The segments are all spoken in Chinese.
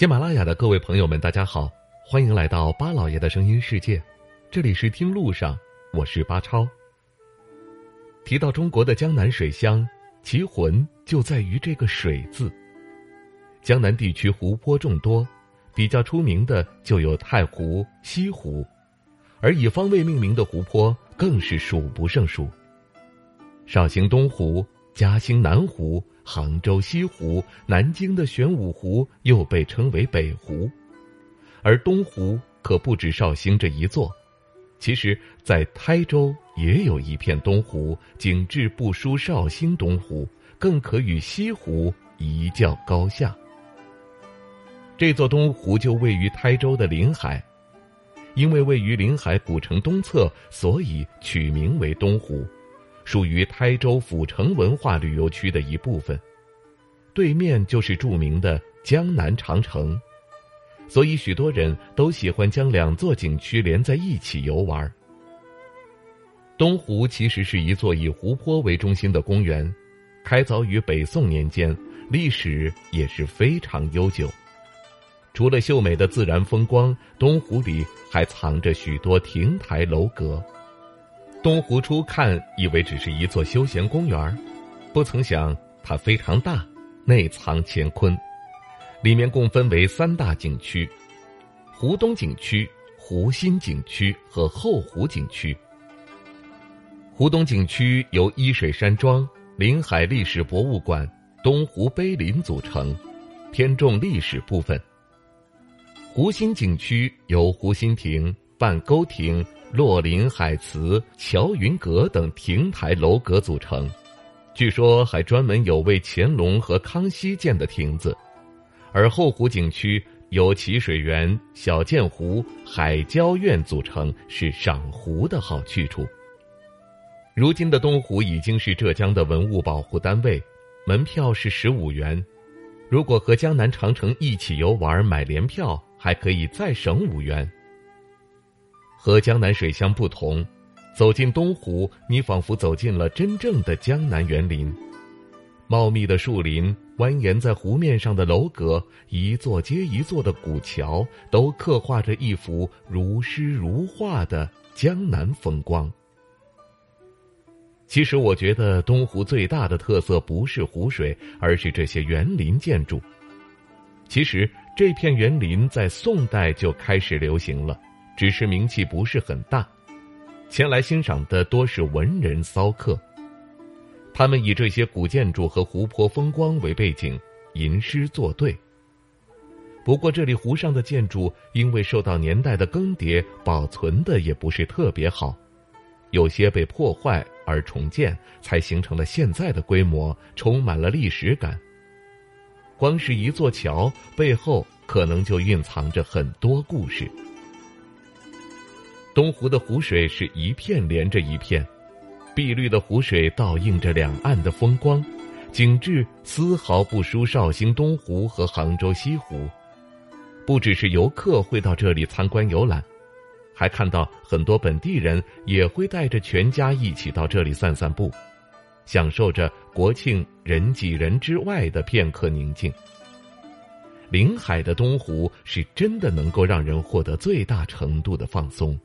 喜马拉雅的各位朋友们，大家好，欢迎来到巴老爷的声音世界，这里是听路上，我是巴超。提到中国的江南水乡，其魂就在于这个“水”字。江南地区湖泊众多，比较出名的就有太湖、西湖，而以方位命名的湖泊更是数不胜数。绍兴东湖、嘉兴南湖。杭州西湖、南京的玄武湖又被称为北湖，而东湖可不止绍兴这一座。其实，在台州也有一片东湖，景致不输绍兴东湖，更可与西湖一较高下。这座东湖就位于台州的临海，因为位于临海古城东侧，所以取名为东湖。属于台州府城文化旅游区的一部分，对面就是著名的江南长城，所以许多人都喜欢将两座景区连在一起游玩。东湖其实是一座以湖泊为中心的公园，开凿于北宋年间，历史也是非常悠久。除了秀美的自然风光，东湖里还藏着许多亭台楼阁。东湖初看以为只是一座休闲公园不曾想它非常大，内藏乾坤。里面共分为三大景区：湖东景区、湖心景区和后湖景区。湖东景区由依水山庄、临海历史博物馆、东湖碑林组成，偏重历史部分。湖心景区由湖心亭、半沟亭。洛林海祠、乔云阁等亭台楼阁组成，据说还专门有为乾隆和康熙建的亭子。而后湖景区由奇水园、小建湖、海郊苑组成，是赏湖的好去处。如今的东湖已经是浙江的文物保护单位，门票是十五元。如果和江南长城一起游玩，买联票还可以再省五元。和江南水乡不同，走进东湖，你仿佛走进了真正的江南园林。茂密的树林，蜿蜒在湖面上的楼阁，一座接一座的古桥，都刻画着一幅如诗如画的江南风光。其实，我觉得东湖最大的特色不是湖水，而是这些园林建筑。其实，这片园林在宋代就开始流行了。只是名气不是很大，前来欣赏的多是文人骚客。他们以这些古建筑和湖泊风光为背景，吟诗作对。不过，这里湖上的建筑因为受到年代的更迭，保存的也不是特别好，有些被破坏而重建，才形成了现在的规模，充满了历史感。光是一座桥背后，可能就蕴藏着很多故事。东湖的湖水是一片连着一片，碧绿的湖水倒映着两岸的风光，景致丝毫不输绍兴东湖和杭州西湖。不只是游客会到这里参观游览，还看到很多本地人也会带着全家一起到这里散散步，享受着国庆人挤人之外的片刻宁静。临海的东湖是真的能够让人获得最大程度的放松。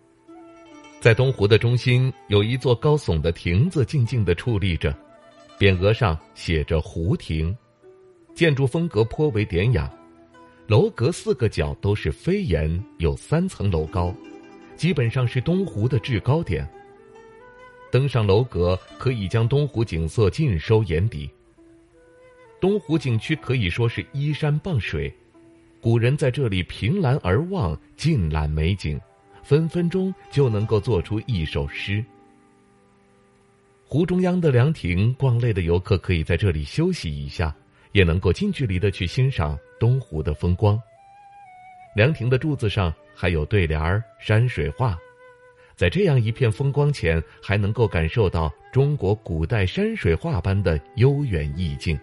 在东湖的中心有一座高耸的亭子，静静地矗立着，匾额上写着“湖亭”，建筑风格颇为典雅，楼阁四个角都是飞檐，有三层楼高，基本上是东湖的制高点。登上楼阁，可以将东湖景色尽收眼底。东湖景区可以说是依山傍水，古人在这里凭栏而望，尽览美景。分分钟就能够做出一首诗。湖中央的凉亭，逛累的游客可以在这里休息一下，也能够近距离的去欣赏东湖的风光。凉亭的柱子上还有对联儿山水画，在这样一片风光前，还能够感受到中国古代山水画般的悠远意境。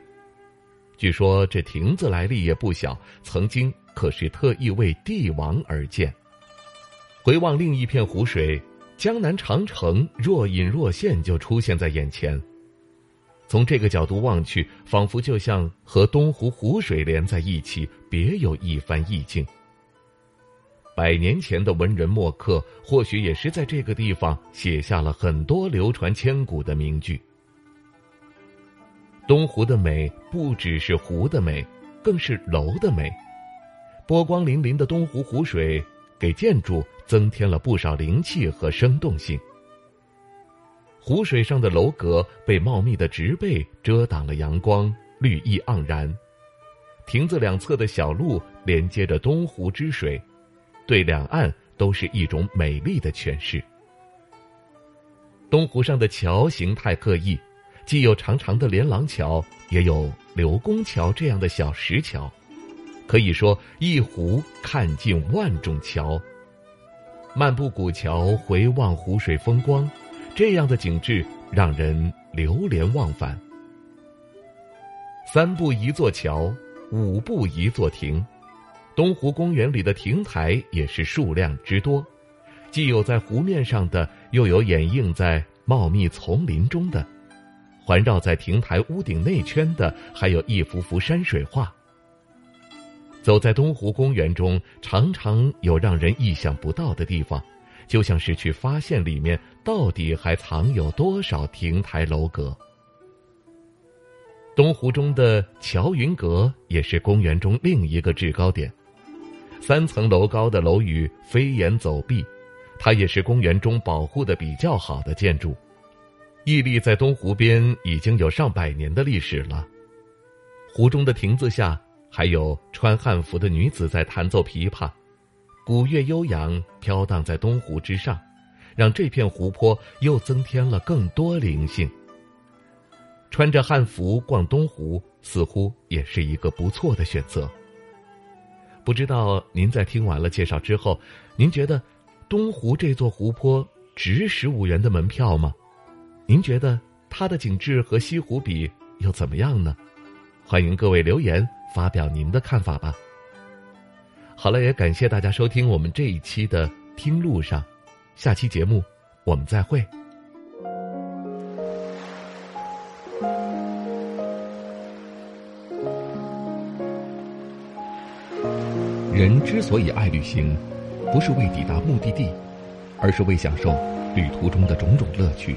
据说这亭子来历也不小，曾经可是特意为帝王而建。回望另一片湖水，江南长城若隐若现就出现在眼前。从这个角度望去，仿佛就像和东湖湖水连在一起，别有一番意境。百年前的文人墨客，或许也是在这个地方写下了很多流传千古的名句。东湖的美不只是湖的美，更是楼的美。波光粼粼的东湖湖水，给建筑增添了不少灵气和生动性。湖水上的楼阁被茂密的植被遮挡了阳光，绿意盎然。亭子两侧的小路连接着东湖之水。对两岸都是一种美丽的诠释。东湖上的桥形态各异，既有长长的连廊桥，也有刘公桥这样的小石桥，可以说一湖看尽万种桥。漫步古桥，回望湖水风光，这样的景致让人流连忘返。三步一座桥，五步一座亭。东湖公园里的亭台也是数量之多，既有在湖面上的，又有掩映在茂密丛林中的，环绕在亭台屋顶内圈的，还有一幅幅山水画。走在东湖公园中，常常有让人意想不到的地方，就像是去发现里面到底还藏有多少亭台楼阁。东湖中的乔云阁也是公园中另一个制高点。三层楼高的楼宇飞檐走壁，它也是公园中保护的比较好的建筑。屹立在东湖边已经有上百年的历史了。湖中的亭子下，还有穿汉服的女子在弹奏琵琶，古乐悠扬飘荡在东湖之上，让这片湖泊又增添了更多灵性。穿着汉服逛东湖，似乎也是一个不错的选择。不知道您在听完了介绍之后，您觉得东湖这座湖泊值十五元的门票吗？您觉得它的景致和西湖比又怎么样呢？欢迎各位留言发表您的看法吧。好了，也感谢大家收听我们这一期的《听路上》，下期节目我们再会。人之所以爱旅行，不是为抵达目的地，而是为享受旅途中的种种乐趣。